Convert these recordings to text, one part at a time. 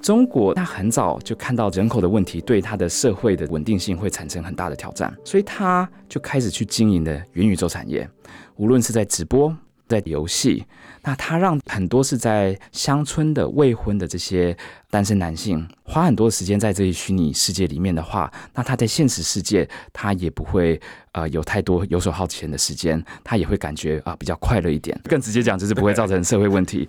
中国它很早就看到人口的问题对它的社会的稳定性会产生很大的挑战，所以他就开始去经营的元宇宙产业，无论是在直播。在游戏，那他让很多是在乡村的未婚的这些单身男性花很多时间在这一虚拟世界里面的话，那他在现实世界他也不会呃有太多游手好闲的时间，他也会感觉啊比较快乐一点。更直接讲，就是不会造成社会问题。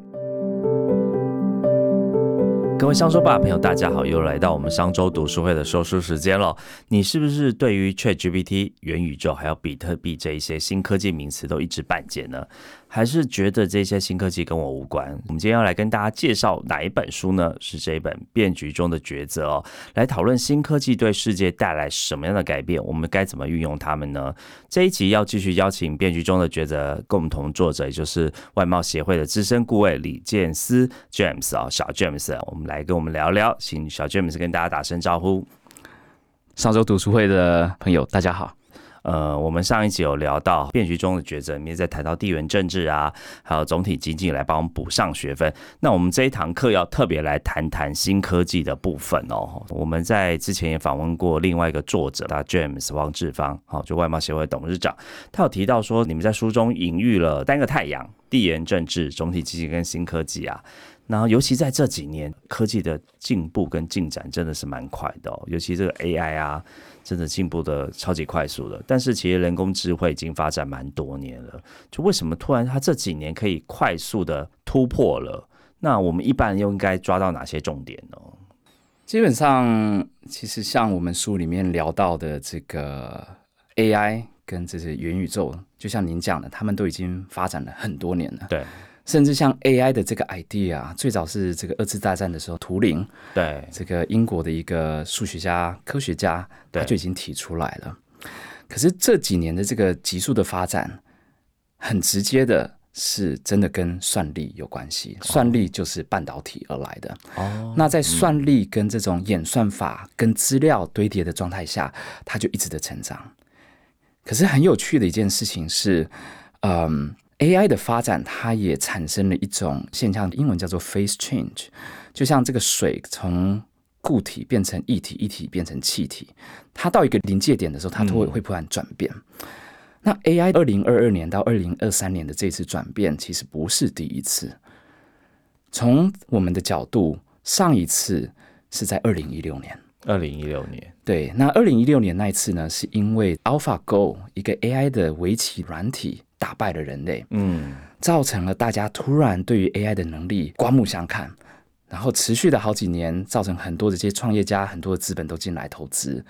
各位商周吧朋友，大家好，又来到我们商周读书会的说书时间了。你是不是对于 ChatGPT、元宇宙还有比特币这一些新科技名词都一知半解呢？还是觉得这些新科技跟我无关？我们今天要来跟大家介绍哪一本书呢？是这一本《变局中的抉择》哦，来讨论新科技对世界带来什么样的改变，我们该怎么运用它们呢？这一集要继续邀请《变局中的抉择》共同作者，也就是外贸协会的资深顾问李建思 James 啊，小 James，我们来跟我们聊聊，请小 James 跟大家打声招呼。上周读书会的朋友，大家好。呃，我们上一集有聊到变局中的抉择，里面在谈到地缘政治啊，还有总体经济来帮我们补上学分。那我们这一堂课要特别来谈谈新科技的部分哦。我们在之前也访问过另外一个作者，他 James 王志芳，好，就外贸协会董事长，他有提到说，你们在书中隐喻了三个太阳：地缘政治、总体经济跟新科技啊。然后，尤其在这几年，科技的进步跟进展真的是蛮快的哦。尤其这个 AI 啊，真的进步的超级快速的。但是，其实人工智慧已经发展蛮多年了，就为什么突然它这几年可以快速的突破了？那我们一般又应该抓到哪些重点呢？基本上，其实像我们书里面聊到的这个 AI 跟这些元宇宙，就像您讲的，他们都已经发展了很多年了。对。甚至像 AI 的这个 idea，最早是这个二次大战的时候，图灵对这个英国的一个数学家、科学家，他就已经提出来了。可是这几年的这个急速的发展，很直接的是真的跟算力有关系。算力就是半导体而来的。哦，那在算力跟这种演算法跟资料堆叠的状态下，它就一直的成长。可是很有趣的一件事情是，嗯。AI 的发展，它也产生了一种现象，英文叫做 phase change，就像这个水从固体变成液体，液体变成气体，它到一个临界点的时候，它都会会突然转变。那 AI 二零二二年到二零二三年的这次转变，其实不是第一次。从我们的角度，上一次是在二零一六年。二零一六年，对，那二零一六年那一次呢，是因为 AlphaGo 一个 AI 的围棋软体。打败了人类，嗯，造成了大家突然对于 AI 的能力刮目相看，然后持续的好几年，造成很多的这些创业家、很多的资本都进来投资。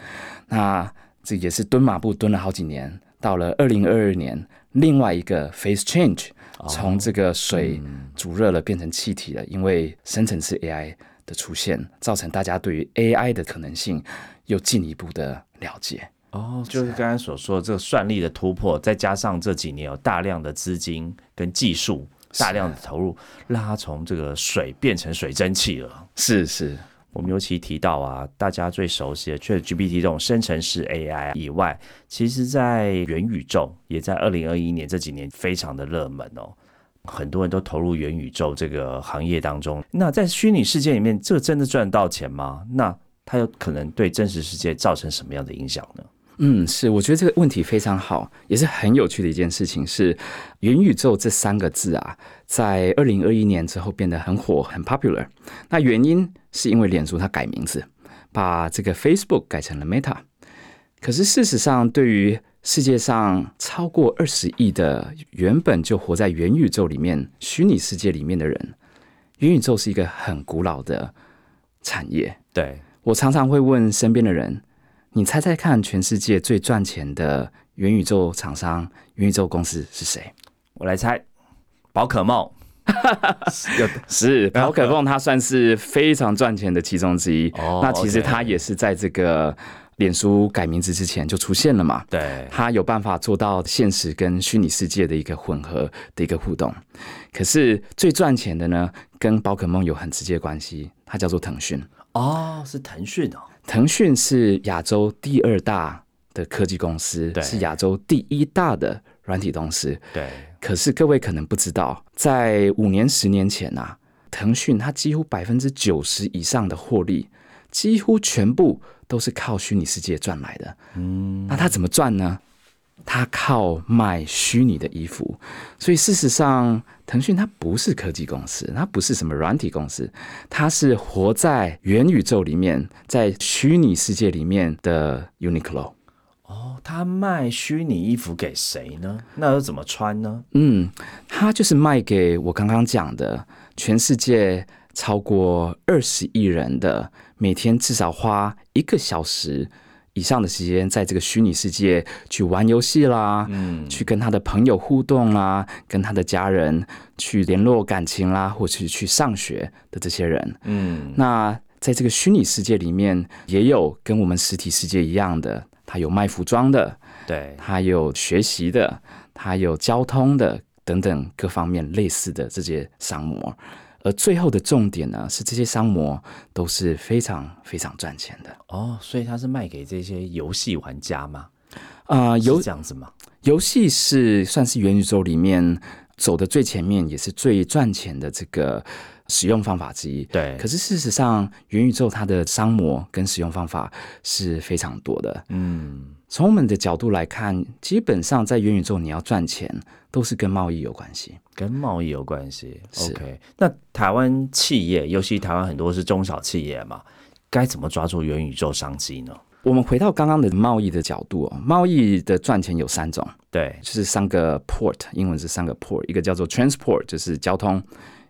那这也是蹲马步蹲了好几年，到了二零二二年，另外一个 face change，从这个水煮热了变成气体了，因为深层次 AI 的出现，造成大家对于 AI 的可能性又进一步的了解。哦，就是刚才所说的这个算力的突破，再加上这几年有大量的资金跟技术大量的投入，让它从这个水变成水蒸气了。是是，我们尤其提到啊，大家最熟悉的，除了 GPT 这种生成式 AI 以外，其实在元宇宙也在二零二一年这几年非常的热门哦，很多人都投入元宇宙这个行业当中。那在虚拟世界里面，这真的赚得到钱吗？那它有可能对真实世界造成什么样的影响呢？嗯，是，我觉得这个问题非常好，也是很有趣的一件事情。是元宇宙这三个字啊，在二零二一年之后变得很火，很 popular。那原因是因为脸书它改名字，把这个 Facebook 改成了 Meta。可是事实上，对于世界上超过二十亿的原本就活在元宇宙里面、虚拟世界里面的人，元宇宙是一个很古老的产业。对我常常会问身边的人。你猜猜看，全世界最赚钱的元宇宙厂商、元宇宙公司是谁？我来猜，宝可梦。是宝可梦，它算是非常赚钱的其中之一。那其实它也是在这个脸书改名字之前就出现了嘛？对，它有办法做到现实跟虚拟世界的一个混合的一个互动。可是最赚钱的呢，跟宝可梦有很直接关系，它叫做腾讯。哦，是腾讯哦。腾讯是亚洲第二大的科技公司，是亚洲第一大的软体公司。对，可是各位可能不知道，在五年、十年前啊，腾讯它几乎百分之九十以上的获利，几乎全部都是靠虚拟世界赚来的。嗯，那它怎么赚呢？它靠卖虚拟的衣服。所以事实上，腾讯它不是科技公司，它不是什么软体公司，它是活在元宇宙里面，在虚拟世界里面的 Uniqlo。哦，他卖虚拟衣服给谁呢？那又怎么穿呢？嗯，他就是卖给我刚刚讲的全世界超过二十亿人的，每天至少花一个小时以上的时间在这个虚拟世界去玩游戏啦，嗯，去跟他的朋友互动啦，跟他的家人去联络感情啦，或是去上学的这些人，嗯，那在这个虚拟世界里面，也有跟我们实体世界一样的。他有卖服装的，对，他有学习的，他有交通的等等各方面类似的这些商模，而最后的重点呢，是这些商模都是非常非常赚钱的哦。所以它是卖给这些游戏玩家吗？啊，有这样子吗？游戏是算是元宇宙里面走的最前面，也是最赚钱的这个。使用方法之一，对。可是事实上，元宇宙它的商模跟使用方法是非常多的。嗯，从我们的角度来看，基本上在元宇宙你要赚钱，都是跟贸易有关系，跟贸易有关系。OK，那台湾企业，尤其台湾很多是中小企业嘛，该怎么抓住元宇宙商机呢？我们回到刚刚的贸易的角度哦，贸易的赚钱有三种，对，就是三个 port，英文是三个 port，一个叫做 transport，就是交通。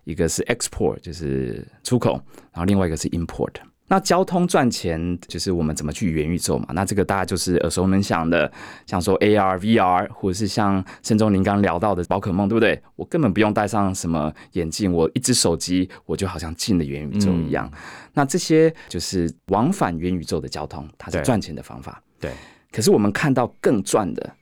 一个是 export，就是出口，然后另外一个是 import。那交通赚钱就是我们怎么去元宇宙嘛？那这个大家就是耳熟能详的，像说 AR、VR，或者是像盛中您刚聊到的宝可梦，对不对？我根本不用戴上什么眼镜，我一只手机，我就好像进了元宇宙一样。那这些就是往返元宇宙的交通，它是赚钱的方法。对。可是我们看到更赚的，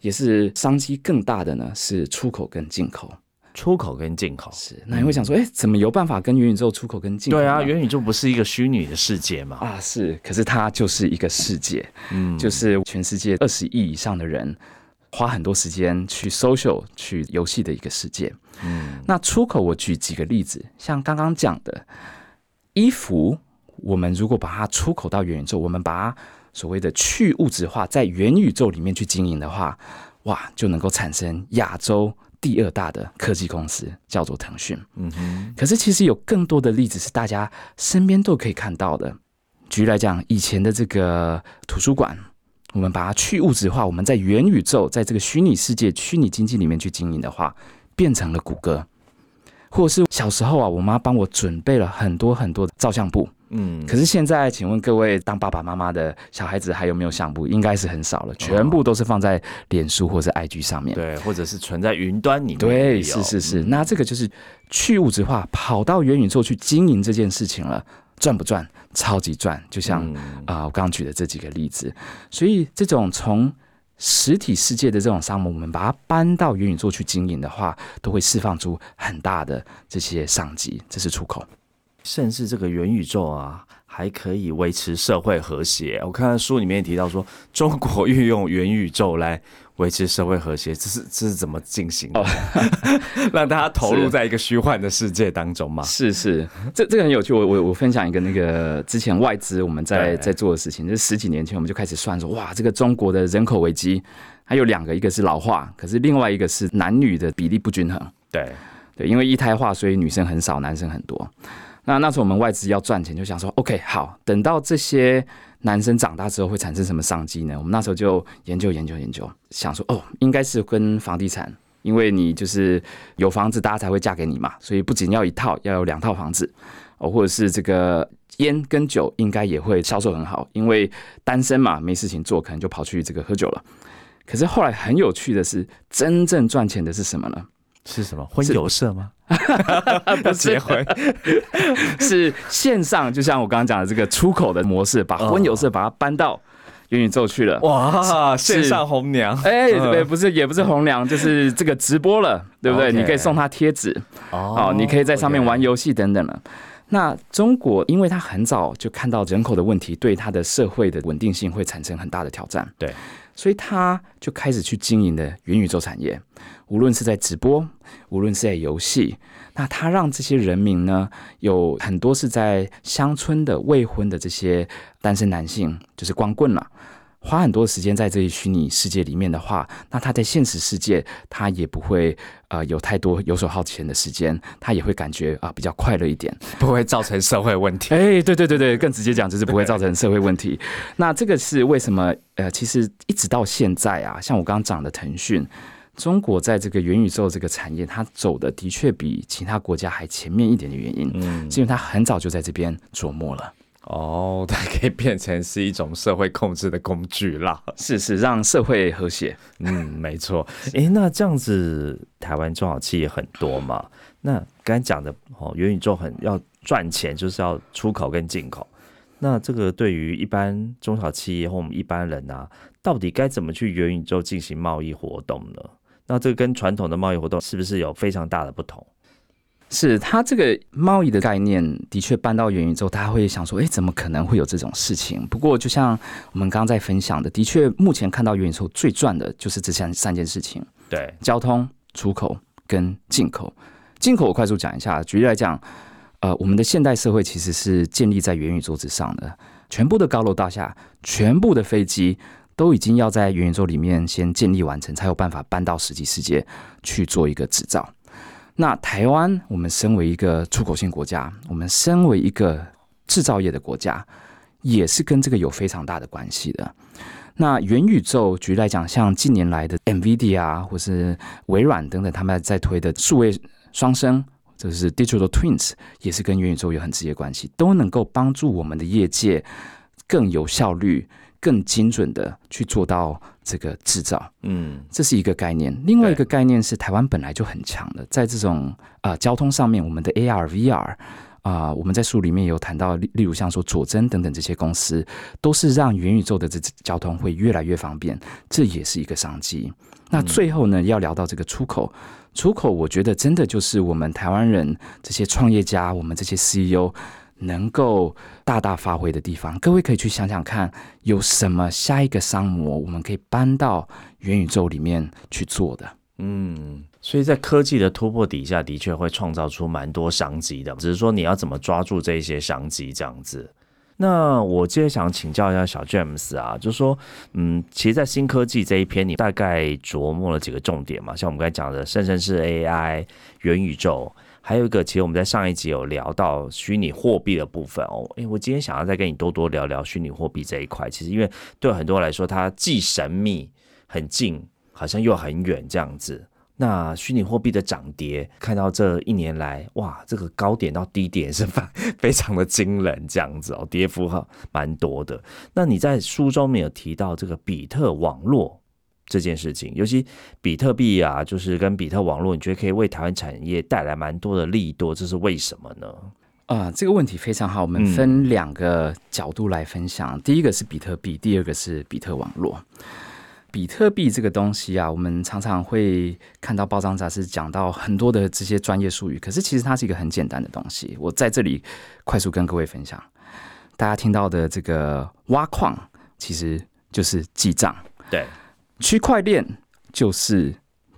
也是商机更大的呢，是出口跟进口。出口跟进口是，那你会想说，哎，怎么有办法跟元宇宙出口跟进口？对啊，元宇宙不是一个虚拟的世界吗？啊，是，可是它就是一个世界，嗯，就是全世界二十亿以上的人花很多时间去 social 去游戏的一个世界。嗯，那出口我举几个例子，像刚刚讲的衣服，我们如果把它出口到元宇宙，我们把它所谓的去物质化，在元宇宙里面去经营的话，哇，就能够产生亚洲。第二大的科技公司叫做腾讯，嗯哼。可是其实有更多的例子是大家身边都可以看到的。举例来讲，以前的这个图书馆，我们把它去物质化，我们在元宇宙，在这个虚拟世界、虚拟经济里面去经营的话，变成了谷歌。或者是小时候啊，我妈帮我准备了很多很多的照相簿。嗯，可是现在，请问各位当爸爸妈妈的小孩子还有没有相簿？应该是很少了，全部都是放在脸书或者 IG 上面，对，或者是存在云端里面。对，是是是。那这个就是去物质化，跑到元宇宙去经营这件事情了，赚不赚？超级赚！就像啊，我刚刚举的这几个例子。所以，这种从实体世界的这种商模，我们把它搬到元宇宙去经营的话，都会释放出很大的这些商机。这是出口。甚至这个元宇宙啊，还可以维持社会和谐。我看书里面提到说，中国运用元宇宙来维持社会和谐，这是这是怎么进行的？让大家投入在一个虚幻的世界当中吗？是是，这这个很有趣。我我我分享一个那个之前外资我们在在做的事情，就是十几年前我们就开始算说，哇，这个中国的人口危机还有两个，一个是老化，可是另外一个是男女的比例不均衡。对对，因为一胎化，所以女生很少，男生很多。那那时候我们外资要赚钱，就想说，OK，好，等到这些男生长大之后会产生什么商机呢？我们那时候就研究研究研究，想说，哦，应该是跟房地产，因为你就是有房子，大家才会嫁给你嘛，所以不仅要一套，要有两套房子，哦，或者是这个烟跟酒应该也会销售很好，因为单身嘛，没事情做，可能就跑去这个喝酒了。可是后来很有趣的是，真正赚钱的是什么呢？是什么？婚友社吗？不结婚，是线上，就像我刚刚讲的这个出口的模式，把婚友社把它搬到元宇宙去了。哇，线上红娘，哎，对，不是，也不是红娘，就是这个直播了，对不对？你可以送他贴纸，哦，你可以在上面玩游戏等等了。那中国，因为他很早就看到人口的问题对他的社会的稳定性会产生很大的挑战，对。所以他就开始去经营的元宇宙产业，无论是在直播，无论是在游戏，那他让这些人民呢，有很多是在乡村的未婚的这些单身男性，就是光棍了。花很多时间在这一虚拟世界里面的话，那他在现实世界他也不会呃有太多游手好闲的时间，他也会感觉啊比较快乐一点，不会造成社会问题。哎，对对对对，更直接讲就是不会造成社会问题。那这个是为什么？呃，其实一直到现在啊，像我刚刚讲的腾讯，中国在这个元宇宙这个产业，它走的的确比其他国家还前面一点的原因，嗯，是因为它很早就在这边琢磨了。哦，它可以变成是一种社会控制的工具啦，是是，让社会和谐。嗯，没错。哎，那这样子，台湾中小企业很多嘛？那刚才讲的哦，元宇宙很要赚钱，就是要出口跟进口。那这个对于一般中小企业或我们一般人啊，到底该怎么去元宇宙进行贸易活动呢？那这个跟传统的贸易活动是不是有非常大的不同？是他这个贸易的概念的确搬到元宇宙，大家会想说：“哎，怎么可能会有这种事情？”不过，就像我们刚刚在分享的，的确，目前看到元宇宙最赚的就是这三三件事情：对，交通、出口跟进口。进口我快速讲一下，举例来讲，呃，我们的现代社会其实是建立在元宇宙之上的，全部的高楼大厦、全部的飞机都已经要在元宇宙里面先建立完成，才有办法搬到实际世界去做一个制造。那台湾，我们身为一个出口性国家，我们身为一个制造业的国家，也是跟这个有非常大的关系的。那元宇宙，举例来讲，像近年来的 NVIDIA 啊，或是微软等等，他们在推的数位双生，就是 Digital Twins，也是跟元宇宙有很直接关系，都能够帮助我们的业界更有效率、更精准的去做到。这个制造，嗯，这是一个概念。另外一个概念是，台湾本来就很强的，在这种啊交通上面，我们的 AR、VR 啊，我们在书里面有谈到，例例如像说佐真等等这些公司，都是让元宇宙的这交通会越来越方便，这也是一个商机。那最后呢，要聊到这个出口，出口，我觉得真的就是我们台湾人这些创业家，我们这些 CEO。能够大大发挥的地方，各位可以去想想看，有什么下一个商模我们可以搬到元宇宙里面去做的。嗯，所以在科技的突破底下，的确会创造出蛮多商机的，只是说你要怎么抓住这些商机这样子。那我接着想请教一下小 James 啊，就是说，嗯，其实，在新科技这一篇，你大概琢磨了几个重点嘛？像我们刚才讲的甚至是 AI、元宇宙。还有一个，其实我们在上一集有聊到虚拟货币的部分哦。诶，我今天想要再跟你多多聊聊虚拟货币这一块。其实，因为对很多人来说，它既神秘、很近，好像又很远这样子。那虚拟货币的涨跌，看到这一年来，哇，这个高点到低点是非 非常的惊人，这样子哦，跌幅哈蛮多的。那你在书中没有提到这个比特网络？这件事情，尤其比特币啊，就是跟比特网络，你觉得可以为台湾产业带来蛮多的利多，这是为什么呢？啊，这个问题非常好，我们分两个角度来分享。第一个是比特币，第二个是比特网络。比特币这个东西啊，我们常常会看到报章杂志讲到很多的这些专业术语，可是其实它是一个很简单的东西。我在这里快速跟各位分享，大家听到的这个挖矿，其实就是记账，对。区块链就是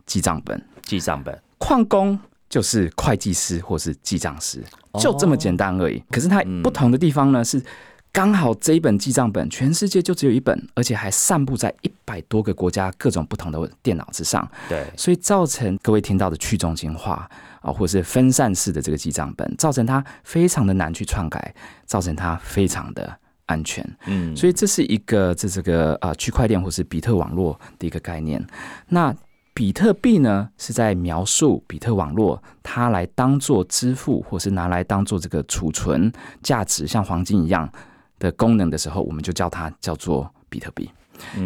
记账本，记账本；矿工就是会计师或是记账师，就这么简单而已。可是它不同的地方呢，是刚好这一本记账本，全世界就只有一本，而且还散布在一百多个国家各种不同的电脑之上。对，所以造成各位听到的去中心化啊，或是分散式的这个记账本，造成它非常的难去篡改，造成它非常的。安全，嗯，所以这是一个这这个啊区块链或是比特网络的一个概念。那比特币呢，是在描述比特网络它来当做支付，或是拿来当做这个储存价值，像黄金一样的功能的时候，我们就叫它叫做比特币。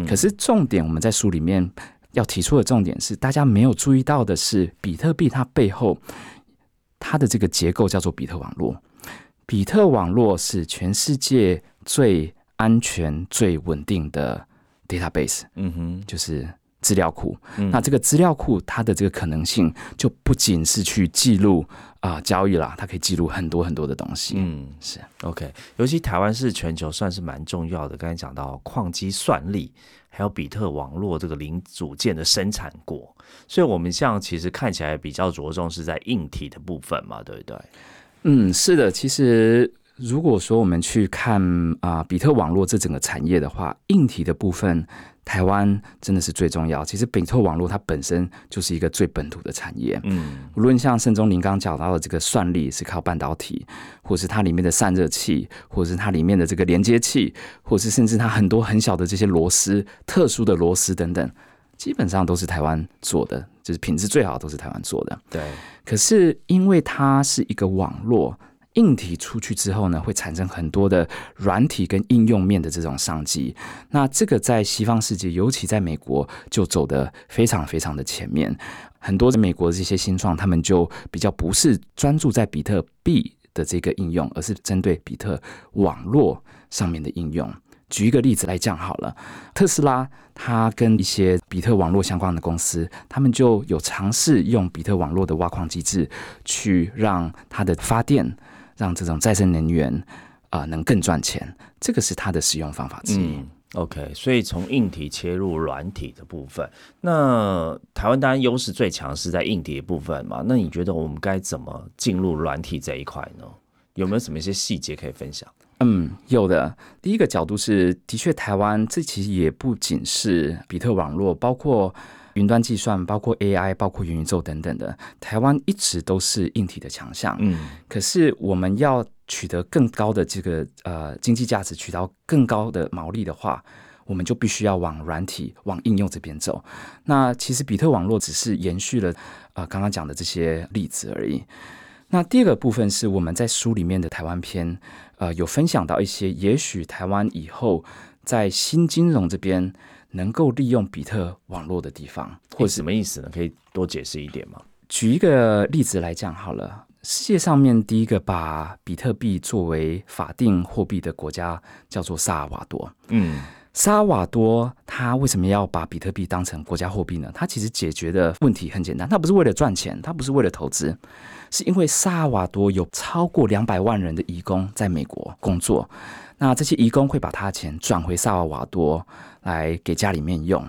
可是重点，我们在书里面要提出的重点是，大家没有注意到的是，比特币它背后它的这个结构叫做比特网络。比特网络是全世界。最安全、最稳定的 database，嗯哼，就是资料库。那这个资料库它的这个可能性，就不仅是去记录啊交易啦，它可以记录很多很多的东西。嗯，是 OK。尤其台湾是全球算是蛮重要的，刚才讲到矿机算力，还有比特网络这个零组件的生产国，所以我们像其实看起来比较着重是在硬体的部分嘛，对不对？嗯，是的，其实。如果说我们去看啊，比特网络这整个产业的话，硬体的部分，台湾真的是最重要。其实比特网络它本身就是一个最本土的产业。嗯，无论像盛中林刚刚讲到的这个算力是靠半导体，或是它里面的散热器，或是它里面的这个连接器，或是甚至它很多很小的这些螺丝、特殊的螺丝等等，基本上都是台湾做的，就是品质最好都是台湾做的。对。可是因为它是一个网络。硬体出去之后呢，会产生很多的软体跟应用面的这种商机。那这个在西方世界，尤其在美国，就走得非常非常的前面。很多在美国的这些新创，他们就比较不是专注在比特币的这个应用，而是针对比特网络上面的应用。举一个例子来讲好了，特斯拉它跟一些比特网络相关的公司，他们就有尝试用比特网络的挖矿机制，去让它的发电。让这种再生能源啊能更赚钱，这个是它的使用方法之一。OK，所以从硬体切入软体的部分，那台湾当然优势最强是在硬体的部分嘛。那你觉得我们该怎么进入软体这一块呢？有没有什么一些细节可以分享？嗯，有的。第一个角度是，的确台湾这其实也不仅是比特网络，包括。云端计算，包括 AI，包括元宇宙等等的，台湾一直都是硬体的强项。嗯，可是我们要取得更高的这个呃经济价值，取到更高的毛利的话，我们就必须要往软体、往应用这边走。那其实比特网络只是延续了啊刚刚讲的这些例子而已。那第二个部分是我们在书里面的台湾篇，呃，有分享到一些，也许台湾以后在新金融这边。能够利用比特网络的地方，或什么意思呢？可以多解释一点吗？举一个例子来讲好了。世界上面第一个把比特币作为法定货币的国家叫做萨尔瓦多。嗯，萨尔瓦多他为什么要把比特币当成国家货币呢？他其实解决的问题很简单，他不是为了赚钱，他不是为了投资，是因为萨尔瓦多有超过两百万人的移工在美国工作。那这些移工会把他的钱转回萨尔瓦多来给家里面用，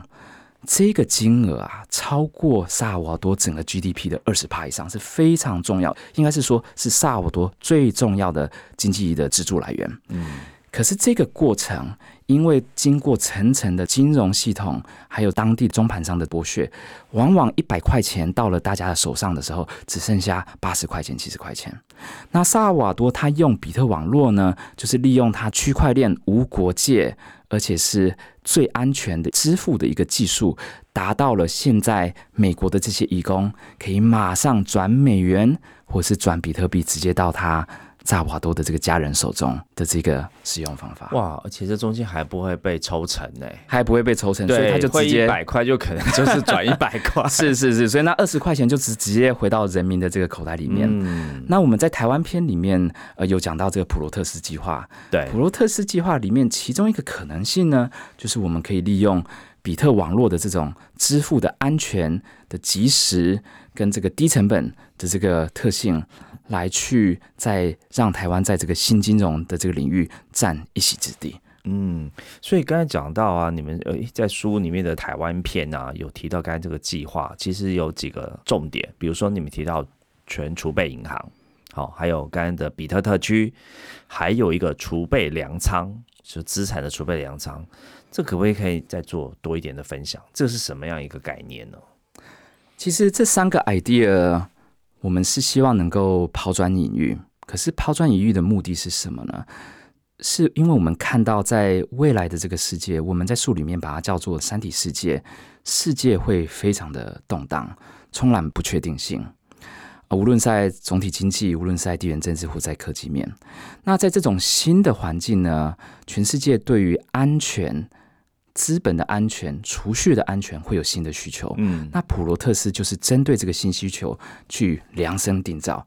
这个金额啊，超过萨尔瓦多整个 GDP 的二十趴以上，是非常重要，应该是说是萨尔瓦多最重要的经济的支柱来源。嗯。可是这个过程，因为经过层层的金融系统，还有当地中盘商的剥削，往往一百块钱到了大家的手上的时候，只剩下八十块钱、七十块钱。那萨尔瓦多他用比特网络呢，就是利用它区块链无国界，而且是最安全的支付的一个技术，达到了现在美国的这些义工可以马上转美元或是转比特币，直接到他。萨瓦多的这个家人手中的这个使用方法，哇！而且这中间还不会被抽成呢，还不会被抽成，所以他就直接一百块就可能 就是转一百 块，是是是，所以那二十块钱就直直接回到人民的这个口袋里面。那我们在台湾篇里面呃有讲到这个普罗特斯计划，对，普罗特斯计划里面其中一个可能性呢，就是我们可以利用比特网络的这种支付的安全的及时跟这个低成本的这个特性。来去再让台湾在这个新金融的这个领域占一席之地。嗯，所以刚才讲到啊，你们呃在书里面的台湾片啊，有提到刚才这个计划，其实有几个重点，比如说你们提到全储备银行，好，还有刚才的比特特区，还有一个储备粮仓，就资产的储备粮仓，这可不可以可以再做多一点的分享？这是什么样一个概念呢？其实这三个 idea。我们是希望能够抛砖引玉，可是抛砖引玉的目的是什么呢？是因为我们看到在未来的这个世界，我们在书里面把它叫做“三体世界”，世界会非常的动荡，充满不确定性啊！无论在总体经济，无论在地缘政治或在科技面，那在这种新的环境呢，全世界对于安全。资本的安全、储蓄的安全会有新的需求。嗯，那普罗特斯就是针对这个新需求去量身定造。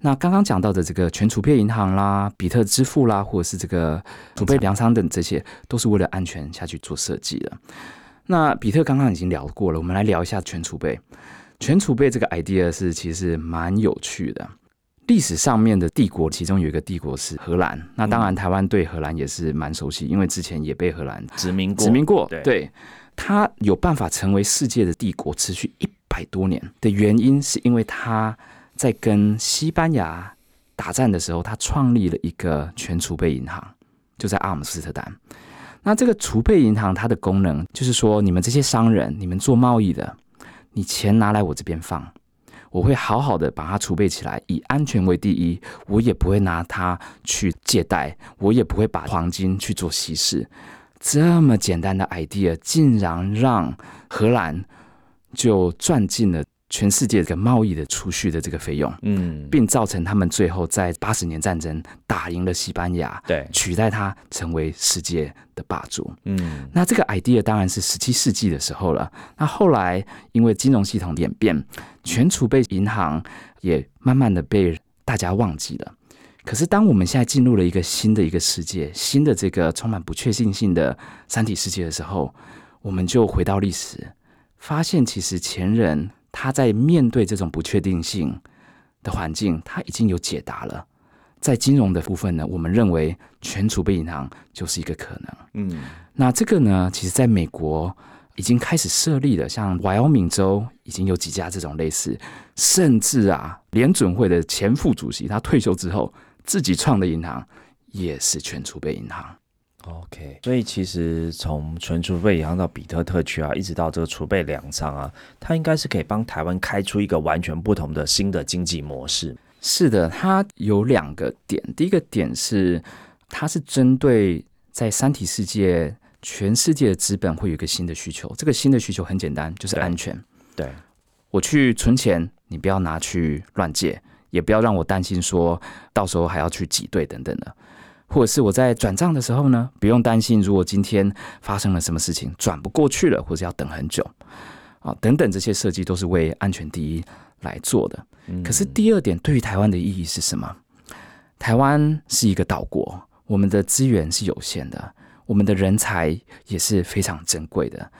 那刚刚讲到的这个全储备银行啦、比特支付啦，或者是这个储备粮仓等，这些都是为了安全下去做设计的。那比特刚刚已经聊过了，我们来聊一下全储备。全储备这个 idea 是其实蛮有趣的。历史上面的帝国，其中有一个帝国是荷兰。那当然，台湾对荷兰也是蛮熟悉，因为之前也被荷兰殖民殖民过。对，对，它有办法成为世界的帝国，持续一百多年的原因，是因为它在跟西班牙打战的时候，它创立了一个全储备银行，就在阿姆斯特丹。那这个储备银行它的功能就是说，你们这些商人，你们做贸易的，你钱拿来我这边放。我会好好的把它储备起来，以安全为第一。我也不会拿它去借贷，我也不会把黄金去做稀释。这么简单的 idea，竟然让荷兰就赚进了。全世界这个贸易的储蓄的这个费用，嗯，并造成他们最后在八十年战争打赢了西班牙，对，取代它成为世界的霸主。嗯，那这个 idea 当然是十七世纪的时候了。那后来因为金融系统演变，全储备银行也慢慢的被大家忘记了。可是当我们现在进入了一个新的一个世界，新的这个充满不确定性的三体世界的时候，我们就回到历史，发现其实前人。他在面对这种不确定性的环境，他已经有解答了。在金融的部分呢，我们认为全储备银行就是一个可能。嗯，那这个呢，其实在美国已经开始设立了，像 Wyoming 州已经有几家这种类似，甚至啊，联准会的前副主席他退休之后自己创的银行也是全储备银行。OK，所以其实从存储备银行到比特特区啊，一直到这个储备粮仓啊，它应该是可以帮台湾开出一个完全不同的新的经济模式。是的，它有两个点，第一个点是它是针对在三体世界，全世界的资本会有一个新的需求，这个新的需求很简单，就是安全。对，我去存钱，你不要拿去乱借，也不要让我担心说到时候还要去挤兑等等的。或者是我在转账的时候呢，不用担心，如果今天发生了什么事情转不过去了，或者要等很久啊，等等，这些设计都是为安全第一来做的。可是第二点，对于台湾的意义是什么？台湾是一个岛国，我们的资源是有限的，我们的人才也是非常珍贵的。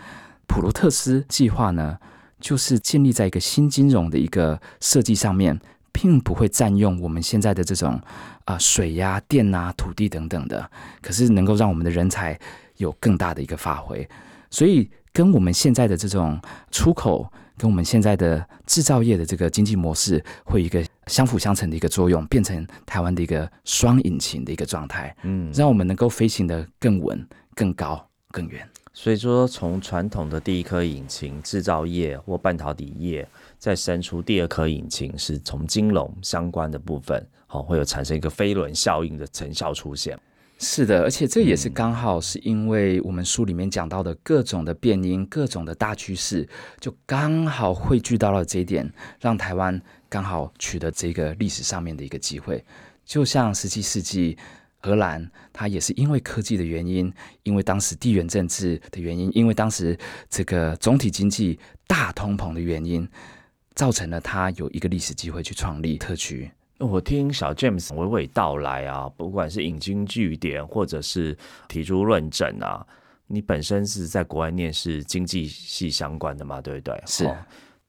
普罗特斯计划呢，就是建立在一个新金融的一个设计上面。并不会占用我们现在的这种啊水呀、电啊、土地等等的，可是能够让我们的人才有更大的一个发挥，所以跟我们现在的这种出口，跟我们现在的制造业的这个经济模式，会一个相辅相成的一个作用，变成台湾的一个双引擎的一个状态，嗯，让我们能够飞行的更稳、更高、更远。所以说，从传统的第一颗引擎制造业或半导体业。再生出第二颗引擎，是从金融相关的部分，好会有产生一个飞轮效应的成效出现。是的，而且这也是刚好是因为我们书里面讲到的各种的变因、各种的大趋势，就刚好汇聚到了这一点，让台湾刚好取得这个历史上面的一个机会。就像十七世纪荷兰，它也是因为科技的原因，因为当时地缘政治的原因，因为当时这个总体经济大通膨的原因。造成了他有一个历史机会去创立特区。我听小 James 娓娓道来啊，不管是引经据典，或者是提出论证啊，你本身是在国外念是经济系相关的嘛，对不对？是，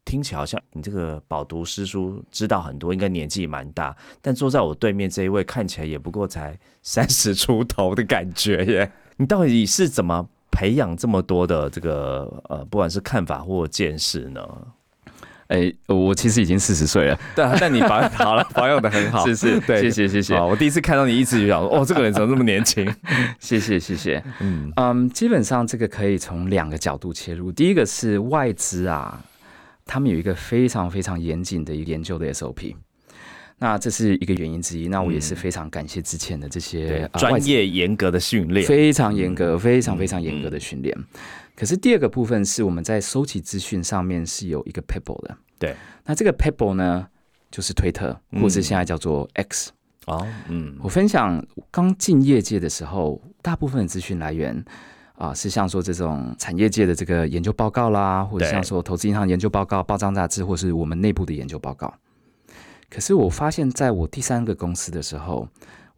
听起来好像你这个饱读诗书，知道很多，应该年纪蛮大。但坐在我对面这一位，看起来也不过才三十出头的感觉耶。你到底是怎么培养这么多的这个呃，不管是看法或见识呢？哎，我其实已经四十岁了，对，但你保 好了，保养的很好，是是，对，谢谢谢谢。我第一次看到你，一直就想说，哦，这个人怎么这么年轻？谢谢谢谢。嗯嗯，基本上这个可以从两个角度切入。第一个是外资啊，他们有一个非常非常严谨的一个研究的 SOP，那这是一个原因之一。那我也是非常感谢之前的这些专业严格的训练，非常严格，非常非常严格的训练。可是第二个部分是我们在收集资讯上面是有一个 Pebble 的，对。那这个 Pebble 呢，就是推特，或是现在叫做 X。哦，嗯。我分享刚进业界的时候，大部分的资讯来源啊，是像说这种产业界的这个研究报告啦，或者像说投资银行研究报告、报章杂志，或是我们内部的研究报告。可是我发现，在我第三个公司的时候，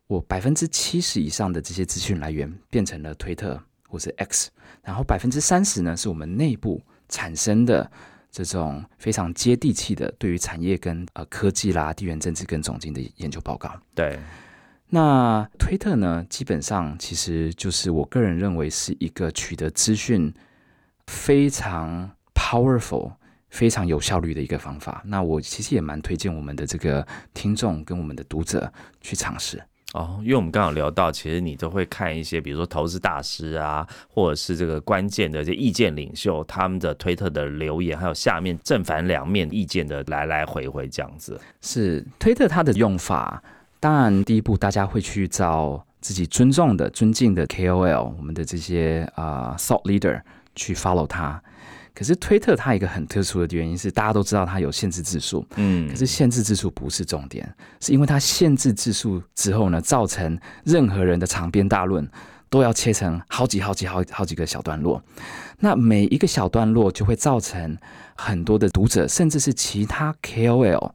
我百分之七十以上的这些资讯来源变成了推特或是 X。然后百分之三十呢，是我们内部产生的这种非常接地气的对于产业跟呃科技啦、地缘政治跟总经的研究报告。对，那推特呢，基本上其实就是我个人认为是一个取得资讯非常 powerful、非常有效率的一个方法。那我其实也蛮推荐我们的这个听众跟我们的读者去尝试。哦，因为我们刚好聊到，其实你都会看一些，比如说投资大师啊，或者是这个关键的这意见领袖他们的推特的留言，还有下面正反两面意见的来来回回这样子。是推特它的用法，当然第一步大家会去找自己尊重的、尊敬的 KOL，我们的这些啊 thought leader 去 follow 他。可是推特它一个很特殊的原因是，大家都知道它有限制字数，嗯，可是限制字数不是重点，是因为它限制字数之后呢，造成任何人的长篇大论都要切成好几好几好好几个小段落，那每一个小段落就会造成很多的读者，甚至是其他 KOL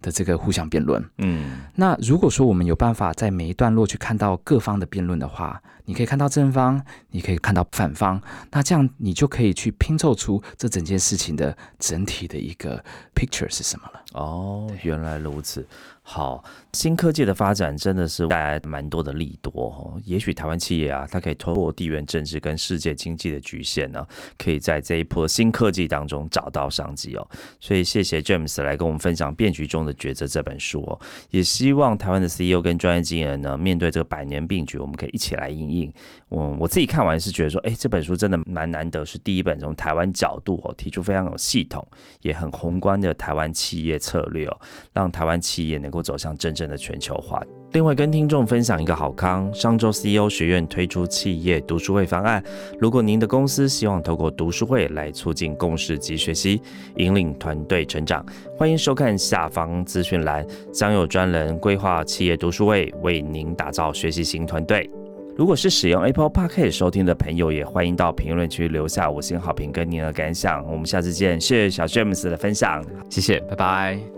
的这个互相辩论，嗯，那如果说我们有办法在每一段落去看到各方的辩论的话。你可以看到正方，你可以看到反方，那这样你就可以去拼凑出这整件事情的整体的一个 picture 是什么了。哦，原来如此。好，新科技的发展真的是带来蛮多的利多哦。也许台湾企业啊，它可以透过地缘政治跟世界经济的局限呢，可以在这一波新科技当中找到商机哦。所以谢谢 James 来跟我们分享《变局中的抉择》这本书哦。也希望台湾的 CEO 跟专业经理人呢，面对这个百年病局，我们可以一起来应应。我我自己看完是觉得说，哎，这本书真的蛮难得，是第一本从台湾角度哦提出非常有系统也很宏观的台湾企业策略哦，让台湾企业能够。走向真正的全球化。另外，跟听众分享一个好康：上周 CEO 学院推出企业读书会方案。如果您的公司希望透过读书会来促进共识及学习，引领团队成长，欢迎收看下方资讯栏，将有专人规划企业读书会，为您打造学习型团队。如果是使用 Apple Podcast 收听的朋友，也欢迎到评论区留下五星好评跟您的感想。我们下次见，谢谢小 James 的分享，谢谢，拜拜。